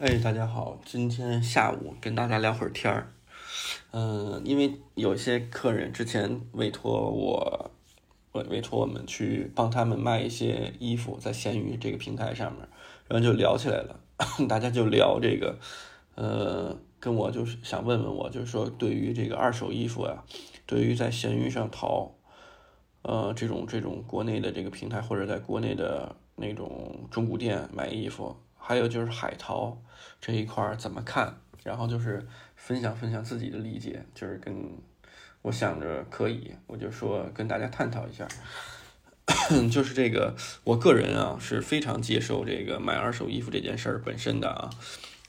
哎，大家好，今天下午跟大家聊会儿天儿。嗯，因为有些客人之前委托我，委委托我们去帮他们卖一些衣服，在闲鱼这个平台上面，然后就聊起来了。大家就聊这个，呃，跟我就是想问问我，就是说对于这个二手衣服呀，对于在闲鱼上淘，呃，这种这种国内的这个平台或者在国内的那种中古店买衣服。还有就是海淘这一块怎么看？然后就是分享分享自己的理解，就是跟我想着可以，我就说跟大家探讨一下。就是这个，我个人啊是非常接受这个买二手衣服这件事儿本身的啊，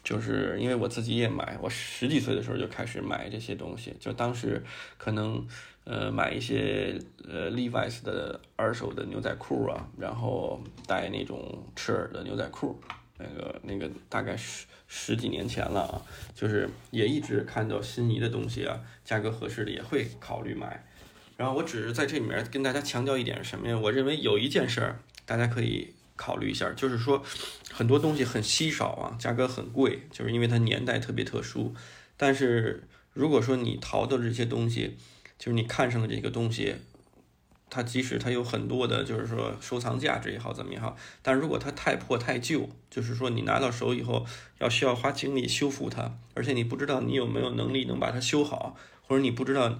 就是因为我自己也买，我十几岁的时候就开始买这些东西，就当时可能呃买一些呃 Levi's 的二手的牛仔裤啊，然后带那种赤耳的牛仔裤。那个那个大概十十几年前了啊，就是也一直看到心仪的东西啊，价格合适的也会考虑买。然后我只是在这里面跟大家强调一点什么呀？我认为有一件事儿大家可以考虑一下，就是说很多东西很稀少啊，价格很贵，就是因为它年代特别特殊。但是如果说你淘到这些东西，就是你看上的这个东西。它即使它有很多的，就是说收藏价值也好，怎么也好，但如果它太破太旧，就是说你拿到手以后要需要花精力修复它，而且你不知道你有没有能力能把它修好，或者你不知道，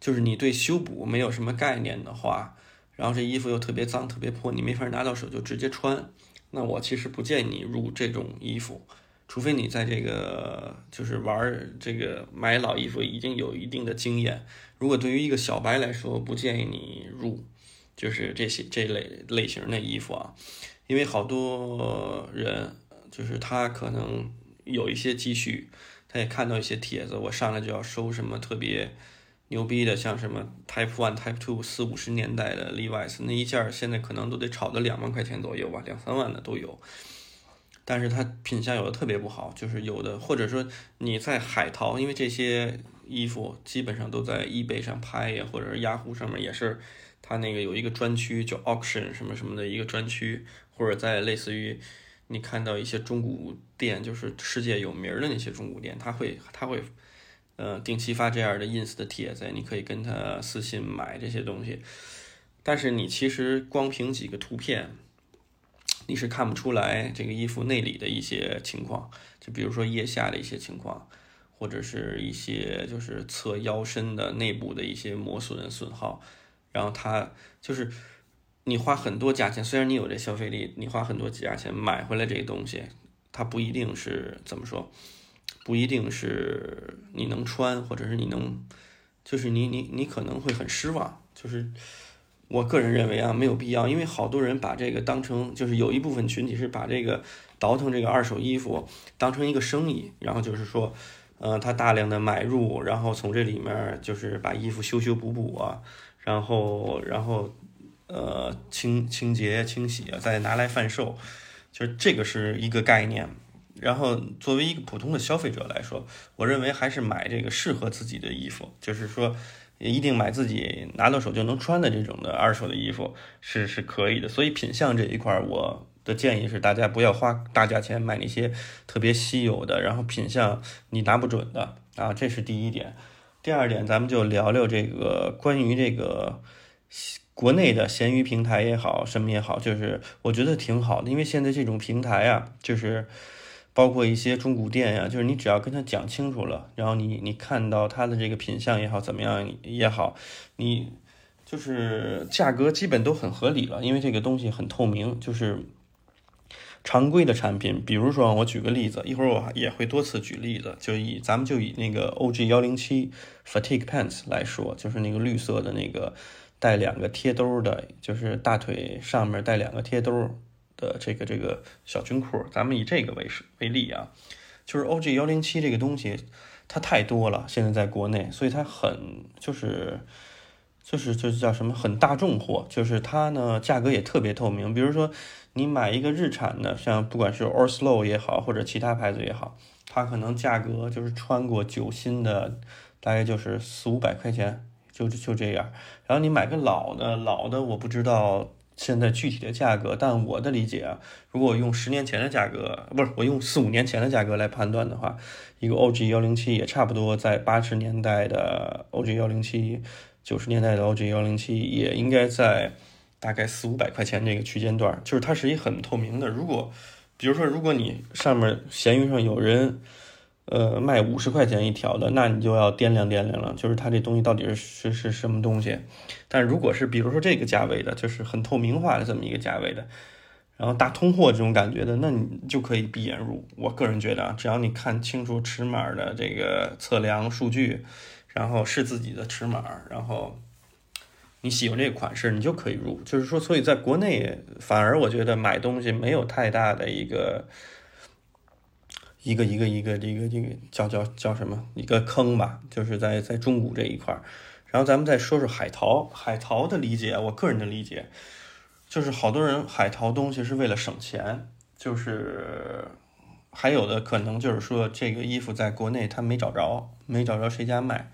就是你对修补没有什么概念的话，然后这衣服又特别脏特别破，你没法拿到手就直接穿，那我其实不建议你入这种衣服。除非你在这个就是玩这个买老衣服已经有一定的经验，如果对于一个小白来说，不建议你入，就是这些这类类型的衣服啊，因为好多人就是他可能有一些积蓄，他也看到一些帖子，我上来就要收什么特别牛逼的，像什么 Type One、Type Two 四五十年代的 Levi's 那一件，现在可能都得炒到两万块钱左右吧，两三万的都有。但是它品相有的特别不好，就是有的，或者说你在海淘，因为这些衣服基本上都在 eBay 上拍呀，或者是雅虎上面也是，它那个有一个专区叫 auction 什么什么的一个专区，或者在类似于你看到一些中古店，就是世界有名的那些中古店，他会他会呃定期发这样的 ins 的帖子，你可以跟他私信买这些东西，但是你其实光凭几个图片。你是看不出来这个衣服内里的一些情况，就比如说腋下的一些情况，或者是一些就是侧腰身的内部的一些磨损损耗，然后它就是你花很多价钱，虽然你有这消费力，你花很多价钱买回来这个东西，它不一定是怎么说，不一定是你能穿，或者是你能，就是你你你可能会很失望，就是。我个人认为啊，没有必要，因为好多人把这个当成，就是有一部分群体是把这个倒腾这个二手衣服当成一个生意，然后就是说，呃，他大量的买入，然后从这里面就是把衣服修修补补啊，然后然后呃清清洁清洗啊，再拿来贩售，就是这个是一个概念。然后作为一个普通的消费者来说，我认为还是买这个适合自己的衣服，就是说。也一定买自己拿到手就能穿的这种的二手的衣服是是可以的，所以品相这一块，我的建议是大家不要花大价钱买那些特别稀有的，然后品相你拿不准的啊，这是第一点。第二点，咱们就聊聊这个关于这个国内的闲鱼平台也好，什么也好，就是我觉得挺好的，因为现在这种平台啊，就是。包括一些中古店呀，就是你只要跟他讲清楚了，然后你你看到他的这个品相也好，怎么样也好，你就是价格基本都很合理了，因为这个东西很透明。就是常规的产品，比如说我举个例子，一会儿我也会多次举例子，就以咱们就以那个 OG 幺零七 Fatigue Pants 来说，就是那个绿色的那个带两个贴兜的，就是大腿上面带两个贴兜。的这个这个小军裤，咱们以这个为是为例啊，就是 OG 幺零七这个东西，它太多了，现在在国内，所以它很就是就是就是叫什么很大众货，就是它呢价格也特别透明。比如说你买一个日产的，像不管是 Orslow 也好，或者其他牌子也好，它可能价格就是穿过九新的，大概就是四五百块钱，就就这样。然后你买个老的，老的我不知道。现在具体的价格，但我的理解啊，如果用十年前的价格，不是我用四五年前的价格来判断的话，一个 OG 幺零七也差不多在八十年代的 OG 幺零七，九十年代的 OG 幺零七也应该在大概四五百块钱这个区间段，就是它是一很透明的。如果比如说，如果你上面闲鱼上有人。呃，卖五十块钱一条的，那你就要掂量掂量了，就是它这东西到底是是是什么东西。但如果是比如说这个价位的，就是很透明化的这么一个价位的，然后大通货这种感觉的，那你就可以闭眼入。我个人觉得啊，只要你看清楚尺码的这个测量数据，然后是自己的尺码，然后你喜欢这个款式，你就可以入。就是说，所以在国内反而我觉得买东西没有太大的一个。一个一个一个这个这个叫叫叫什么一个坑吧，就是在在中古这一块儿。然后咱们再说说海淘，海淘的理解，我个人的理解就是好多人海淘东西是为了省钱，就是还有的可能就是说这个衣服在国内他没找着，没找着谁家卖，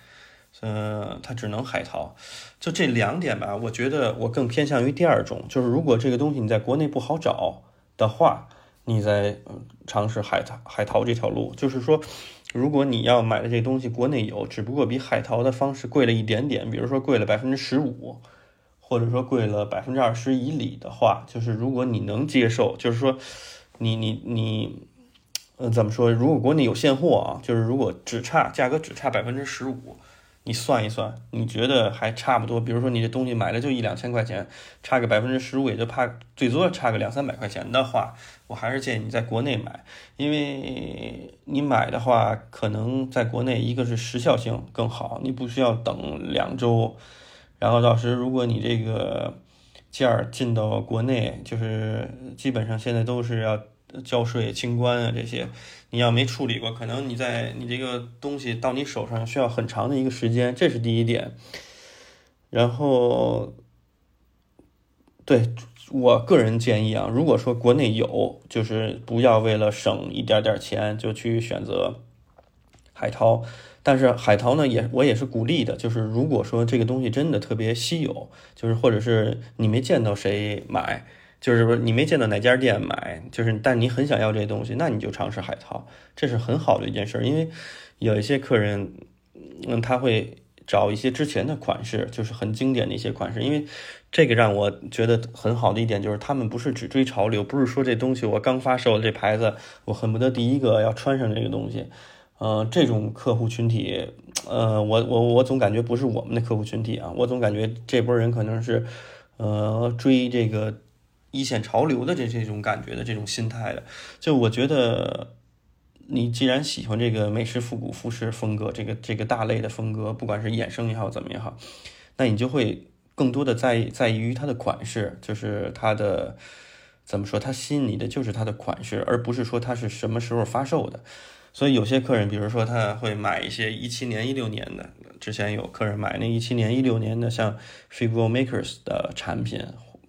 呃，他只能海淘。就这两点吧，我觉得我更偏向于第二种，就是如果这个东西你在国内不好找的话。你在尝试海淘海淘这条路，就是说，如果你要买的这东西国内有，只不过比海淘的方式贵了一点点，比如说贵了百分之十五，或者说贵了百分之二十以里的话，就是如果你能接受，就是说，你你你，呃，怎么说？如果国内有现货啊，就是如果只差价格只差百分之十五。你算一算，你觉得还差不多？比如说你这东西买了就一两千块钱，差个百分之十五也就怕最多差个两三百块钱的话，我还是建议你在国内买，因为你买的话可能在国内一个是时效性更好，你不需要等两周，然后到时如果你这个件儿进到国内，就是基本上现在都是要。交税、清关啊，这些你要没处理过，可能你在你这个东西到你手上需要很长的一个时间，这是第一点。然后，对我个人建议啊，如果说国内有，就是不要为了省一点点钱就去选择海淘。但是海淘呢，也我也是鼓励的，就是如果说这个东西真的特别稀有，就是或者是你没见到谁买。就是说你没见到哪家店买，就是但你很想要这东西，那你就尝试海淘，这是很好的一件事。因为有一些客人，嗯，他会找一些之前的款式，就是很经典的一些款式。因为这个让我觉得很好的一点就是，他们不是只追潮流，不是说这东西我刚发售这牌子，我恨不得第一个要穿上这个东西。呃，这种客户群体，呃，我我我总感觉不是我们的客户群体啊，我总感觉这波人可能是，呃，追这个。一线潮流的这这种感觉的这种心态的，就我觉得，你既然喜欢这个美式复古服饰风格，这个这个大类的风格，不管是衍生也好怎么也好，那你就会更多的在在于它的款式，就是它的怎么说，它吸引你的就是它的款式，而不是说它是什么时候发售的。所以有些客人，比如说他会买一些一七年、一六年的，之前有客人买那一七年、一六年的像 Figure Makers 的产品。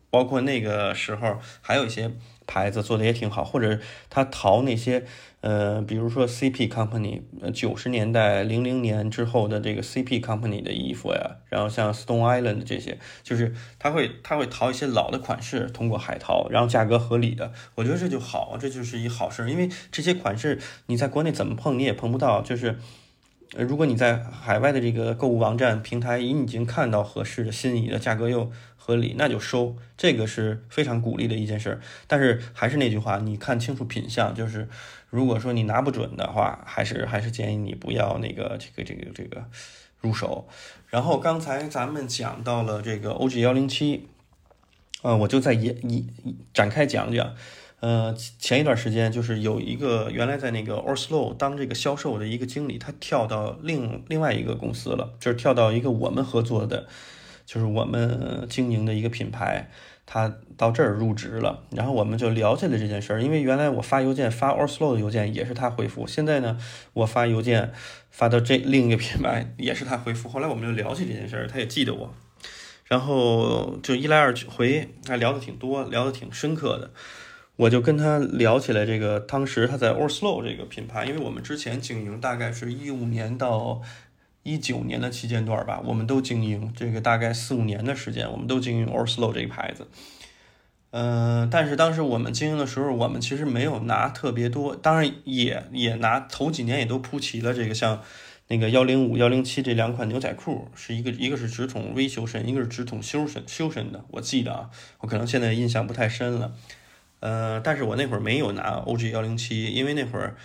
包括那个时候还有一些牌子做的也挺好，或者他淘那些，呃，比如说 CP Company，呃，九十年代、零零年之后的这个 CP Company 的衣服呀，然后像 Stone Island 这些，就是他会他会淘一些老的款式，通过海淘，然后价格合理的，我觉得这就好，这就是一好事，因为这些款式你在国内怎么碰你也碰不到，就是。如果你在海外的这个购物网站平台你已经看到合适的、心仪的价格又婚礼，那就收，这个是非常鼓励的一件事。但是还是那句话，你看清楚品相，就是如果说你拿不准的话，还是还是建议你不要那个这个这个这个入手。然后刚才咱们讲到了这个 OG 幺零七，呃，我就再一一展开讲讲。呃，前一段时间就是有一个原来在那个 Oslo 当这个销售的一个经理，他跳到另另外一个公司了，就是跳到一个我们合作的，就是我们经营的一个品牌，他到这儿入职了。然后我们就了解了这件事儿，因为原来我发邮件发 o r s l o 的邮件也是他回复，现在呢我发邮件发到这另一个品牌也是他回复。后来我们就聊起这件事儿，他也记得我，然后就一来二去回，还聊得挺多，聊得挺深刻的。我就跟他聊起来，这个当时他在 o r s l o 这个品牌，因为我们之前经营大概是一五年到一九年的期间段吧，我们都经营这个大概四五年的时间，我们都经营 Oslo 这个牌子。嗯，但是当时我们经营的时候，我们其实没有拿特别多，当然也也拿头几年也都铺齐了这个像那个幺零五、幺零七这两款牛仔裤，是一个一个是直筒微修身，一个是直筒修身修身的，我记得啊，我可能现在印象不太深了。呃，但是我那会儿没有拿 OG 幺零七，因为那会儿，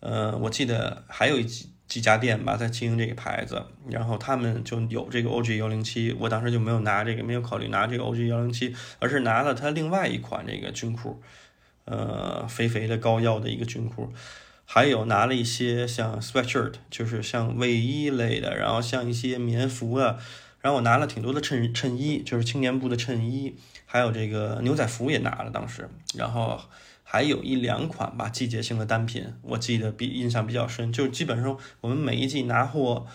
呃，我记得还有几几家店吧在经营这个牌子，然后他们就有这个 OG 幺零七，我当时就没有拿这个，没有考虑拿这个 OG 幺零七，而是拿了它另外一款这个军裤，呃，肥肥的高腰的一个军裤，还有拿了一些像 sweatshirt，就是像卫衣类的，然后像一些棉服啊，然后我拿了挺多的衬衬衣，就是青年部的衬衣。还有这个牛仔服也拿了，当时，然后还有一两款吧季节性的单品，我记得比印象比较深，就是基本上我们每一季拿货，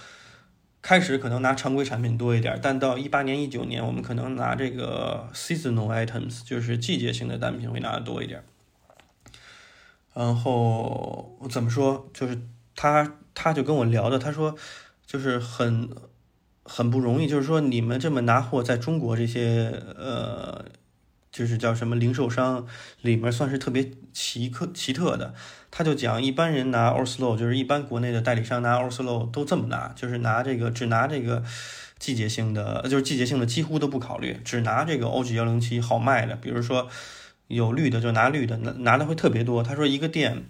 开始可能拿常规产品多一点，但到一八年、一九年，我们可能拿这个 seasonal items，就是季节性的单品会拿的多一点。然后怎么说，就是他他就跟我聊的，他说就是很。很不容易，就是说你们这么拿货，在中国这些呃，就是叫什么零售商里面算是特别奇特奇特的。他就讲，一般人拿 Oslo，就是一般国内的代理商拿 Oslo 都这么拿，就是拿这个只拿这个季节性的，就是季节性的几乎都不考虑，只拿这个 OG 幺零七好卖的。比如说有绿的就拿绿的，拿拿的会特别多。他说一个店，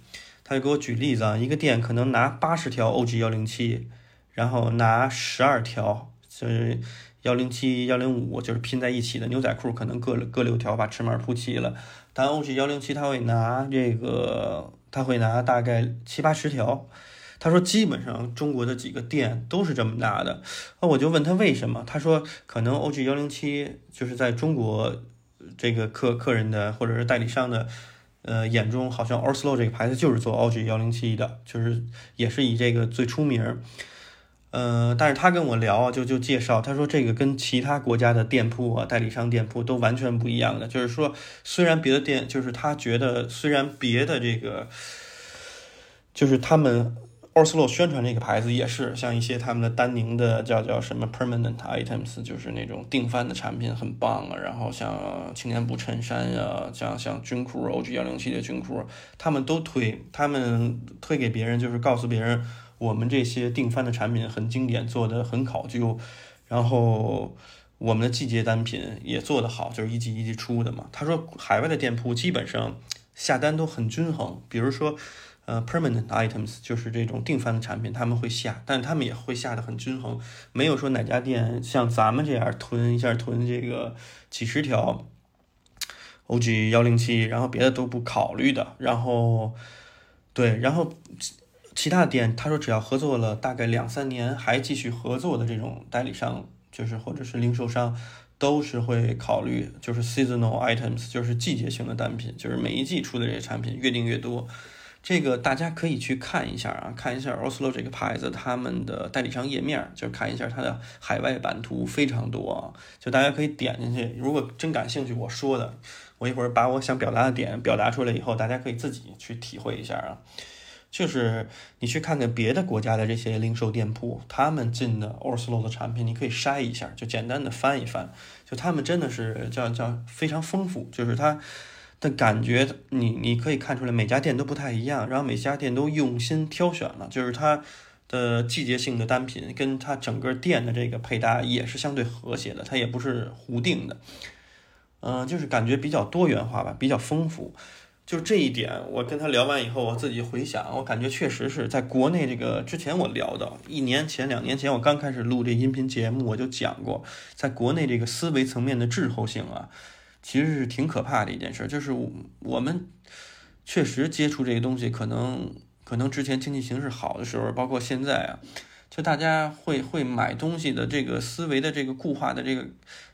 他就给我举例子啊，一个店可能拿八十条 OG 幺零七，然后拿十二条。就是幺零七幺零五，就是拼在一起的牛仔裤，可能各各六条把尺码铺齐了。但 OG 幺零七他会拿这个，他会拿大概七八十条。他说基本上中国的几个店都是这么拿的。那我就问他为什么？他说可能 OG 幺零七就是在中国这个客客人的或者是代理商的呃眼中，好像 Oslo 这个牌子就是做 OG 幺零七的，就是也是以这个最出名。呃，但是他跟我聊啊，就就介绍，他说这个跟其他国家的店铺啊、代理商店铺都完全不一样的。就是说，虽然别的店，就是他觉得，虽然别的这个，就是他们 Oslo 宣传这个牌子也是像一些他们的丹宁的叫叫什么 permanent items，就是那种定番的产品很棒啊。然后像青年布衬衫呀，像像军裤 OG 幺零七的军裤，他们都推，他们推给别人，就是告诉别人。我们这些定番的产品很经典，做的很考究，然后我们的季节单品也做得好，就是一季一季出的嘛。他说海外的店铺基本上下单都很均衡，比如说呃 permanent items 就是这种定番的产品他们会下，但他们也会下的很均衡，没有说哪家店像咱们这样囤一下囤这个几十条 OG 幺零七，然后别的都不考虑的，然后对，然后。其他店，他说只要合作了大概两三年，还继续合作的这种代理商，就是或者是零售商，都是会考虑，就是 seasonal items，就是季节性的单品，就是每一季出的这些产品越订越多。这个大家可以去看一下啊，看一下 Oslo 这个牌子他们的代理商页面，就看一下它的海外版图非常多啊，就大家可以点进去。如果真感兴趣，我说的，我一会儿把我想表达的点表达出来以后，大家可以自己去体会一下啊。就是你去看看别的国家的这些零售店铺，他们进的 Oslo 的产品，你可以筛一下，就简单的翻一翻，就他们真的是叫叫非常丰富，就是它的感觉，你你可以看出来每家店都不太一样，然后每家店都用心挑选了，就是它的季节性的单品跟它整个店的这个配搭也是相对和谐的，它也不是胡定的，嗯，就是感觉比较多元化吧，比较丰富。就这一点，我跟他聊完以后，我自己回想，我感觉确实是在国内这个之前我聊到一年前、两年前，我刚开始录这音频节目，我就讲过，在国内这个思维层面的滞后性啊，其实是挺可怕的一件事。就是我们确实接触这个东西，可能可能之前经济形势好的时候，包括现在啊。就大家会会买东西的这个思维的这个固化的这个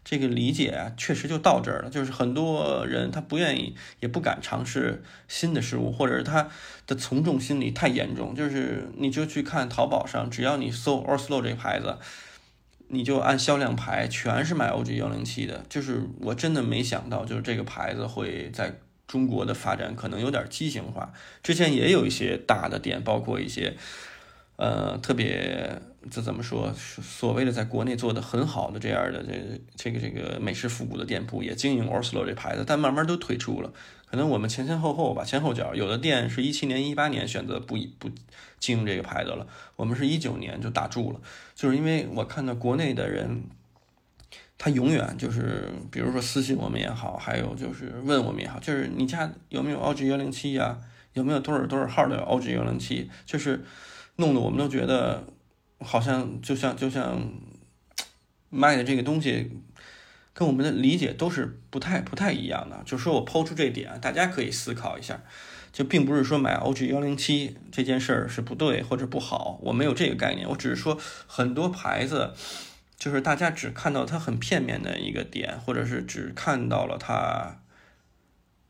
这个理解啊，确实就到这儿了。就是很多人他不愿意也不敢尝试新的事物，或者是他的从众心理太严重。就是你就去看淘宝上，只要你搜 Oslo 这个牌子，你就按销量排，全是买 OG 幺零七的。就是我真的没想到，就是这个牌子会在中国的发展可能有点畸形化。之前也有一些大的店，包括一些。呃，特别这怎么说？所谓的在国内做的很好的这样的这这个这个美式复古的店铺，也经营 Oslo 这牌子，但慢慢都退出了。可能我们前前后后吧，前后脚，有的店是一七年、一八年选择不不经营这个牌子了，我们是一九年就打住了，就是因为我看到国内的人，他永远就是，比如说私信我们也好，还有就是问我们也好，就是你家有没有 OG 幺零七呀？有没有多少多少号的 OG 幺零七？就是。弄得我们都觉得好像就像就像卖的这个东西跟我们的理解都是不太不太一样的。就说我抛出这点，大家可以思考一下。就并不是说买 OG 幺零七这件事儿是不对或者不好，我没有这个概念。我只是说很多牌子，就是大家只看到它很片面的一个点，或者是只看到了它。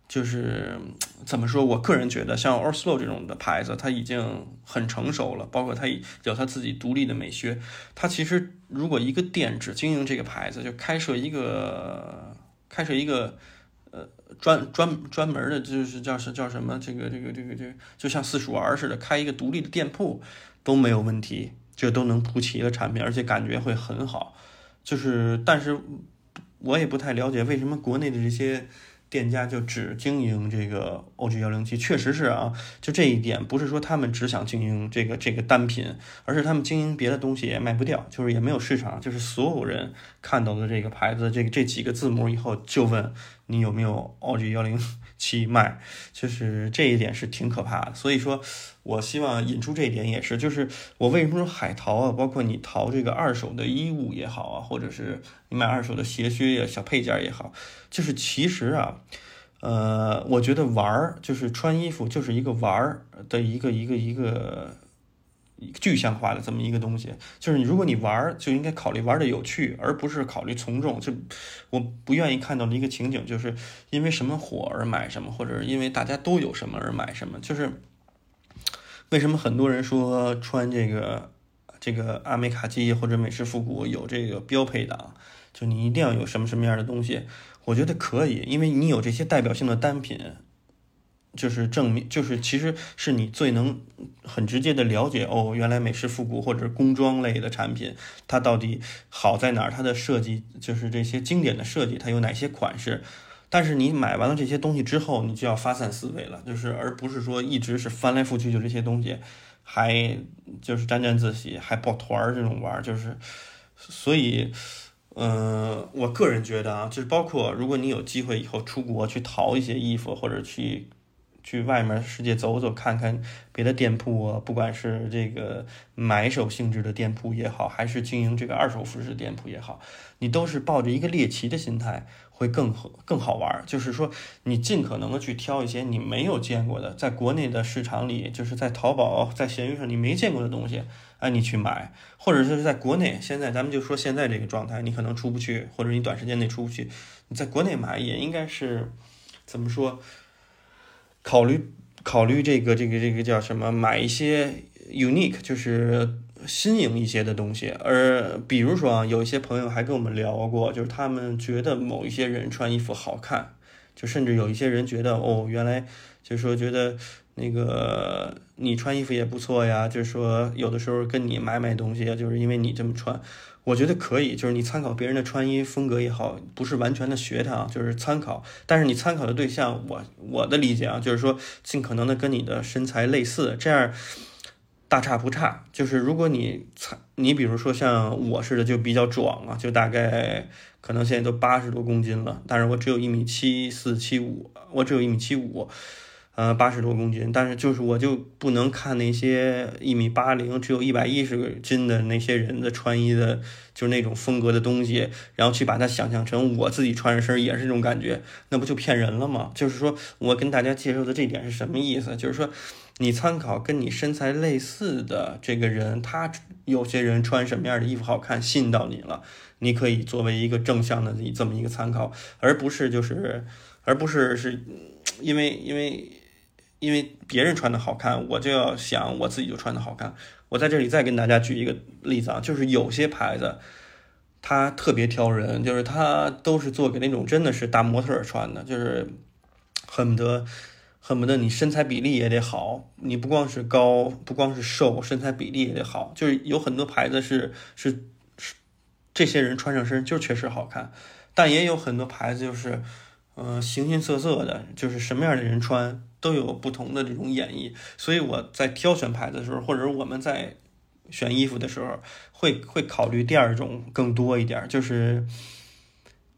就是怎么说，我个人觉得像 Oslo 这种的牌子，它已经很成熟了，包括它有它自己独立的美学。它其实如果一个店只经营这个牌子，就开设一个开设一个呃专专专门的，就是叫是叫什么这个这个这个这个，就像四鼠儿似的，开一个独立的店铺都没有问题，这都能铺齐了产品，而且感觉会很好。就是，但是我也不太了解为什么国内的这些。店家就只经营这个 OG 幺零七，确实是啊，就这一点不是说他们只想经营这个这个单品，而是他们经营别的东西也卖不掉，就是也没有市场，就是所有人看到的这个牌子这个这几个字母以后就问你有没有 OG 幺零。七 卖，就是这一点是挺可怕的。所以说，我希望引出这一点也是，就是我为什么说海淘啊，包括你淘这个二手的衣物也好啊，或者是你买二手的鞋靴呀、小配件也好，就是其实啊，呃，我觉得玩儿就是穿衣服就是一个玩儿的一个一个一个。具象化的这么一个东西，就是你如果你玩儿就应该考虑玩的有趣，而不是考虑从众。就我不愿意看到的一个情景，就是因为什么火而买什么，或者因为大家都有什么而买什么。就是为什么很多人说穿这个这个阿美卡基或者美式复古有这个标配档，就你一定要有什么什么样的东西？我觉得可以，因为你有这些代表性的单品。就是证明，就是其实是你最能很直接的了解哦，原来美式复古或者工装类的产品，它到底好在哪儿？它的设计就是这些经典的设计，它有哪些款式？但是你买完了这些东西之后，你就要发散思维了，就是而不是说一直是翻来覆去就这些东西，还就是沾沾自喜，还抱团儿这种玩儿，就是所以，嗯，我个人觉得啊，就是包括如果你有机会以后出国去淘一些衣服，或者去。去外面世界走走，看看别的店铺啊，不管是这个买手性质的店铺也好，还是经营这个二手服饰店铺也好，你都是抱着一个猎奇的心态，会更更好玩。就是说，你尽可能的去挑一些你没有见过的，在国内的市场里，就是在淘宝、在闲鱼上你没见过的东西，哎，你去买，或者是在国内，现在咱们就说现在这个状态，你可能出不去，或者你短时间内出不去，你在国内买也应该是怎么说？考虑考虑这个这个这个叫什么？买一些 unique，就是新颖一些的东西。而比如说啊，有一些朋友还跟我们聊过，就是他们觉得某一些人穿衣服好看，就甚至有一些人觉得哦，原来就是说觉得那个你穿衣服也不错呀，就是说有的时候跟你买买东西，就是因为你这么穿。我觉得可以，就是你参考别人的穿衣风格也好，不是完全的学他，就是参考。但是你参考的对象，我我的理解啊，就是说尽可能的跟你的身材类似，这样大差不差。就是如果你参，你比如说像我似的，就比较壮啊，就大概可能现在都八十多公斤了，但是我只有一米七四七五，我只有一米七五。呃，八十多公斤，但是就是我就不能看那些一米八零、只有一百一十斤的那些人的穿衣的，就是那种风格的东西，然后去把它想象成我自己穿上身也是这种感觉，那不就骗人了吗？就是说我跟大家介绍的这点是什么意思？就是说你参考跟你身材类似的这个人，他有些人穿什么样的衣服好看，吸引到你了，你可以作为一个正向的这么一个参考，而不是就是，而不是是因为因为。因为别人穿的好看，我就要想我自己就穿的好看。我在这里再跟大家举一个例子啊，就是有些牌子，它特别挑人，就是它都是做给那种真的是大模特穿的，就是恨不得恨不得你身材比例也得好，你不光是高，不光是瘦，身材比例也得好。就是有很多牌子是是是，这些人穿上身就确实好看，但也有很多牌子就是，呃，形形色色的，就是什么样的人穿都有不同的这种演绎。所以我在挑选牌子的时候，或者我们在选衣服的时候，会会考虑第二种更多一点，就是，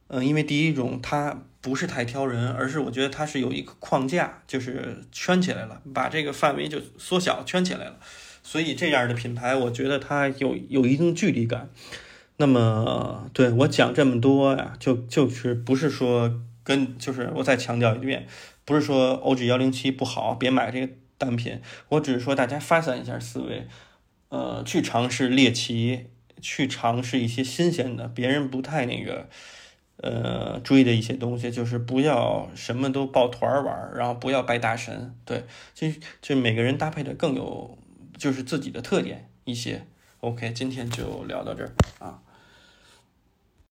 嗯，因为第一种它。不是太挑人，而是我觉得它是有一个框架，就是圈起来了，把这个范围就缩小圈起来了。所以这样的品牌，我觉得它有有一定距离感。那么，对我讲这么多呀，就就是不是说跟，就是我再强调一遍，不是说 OG 幺零七不好，别买这个单品。我只是说大家发散一下思维，呃，去尝试猎奇，去尝试一些新鲜的，别人不太那个。呃，追的一些东西就是不要什么都抱团玩，然后不要拜大神，对，就就每个人搭配的更有就是自己的特点一些。OK，今天就聊到这儿啊。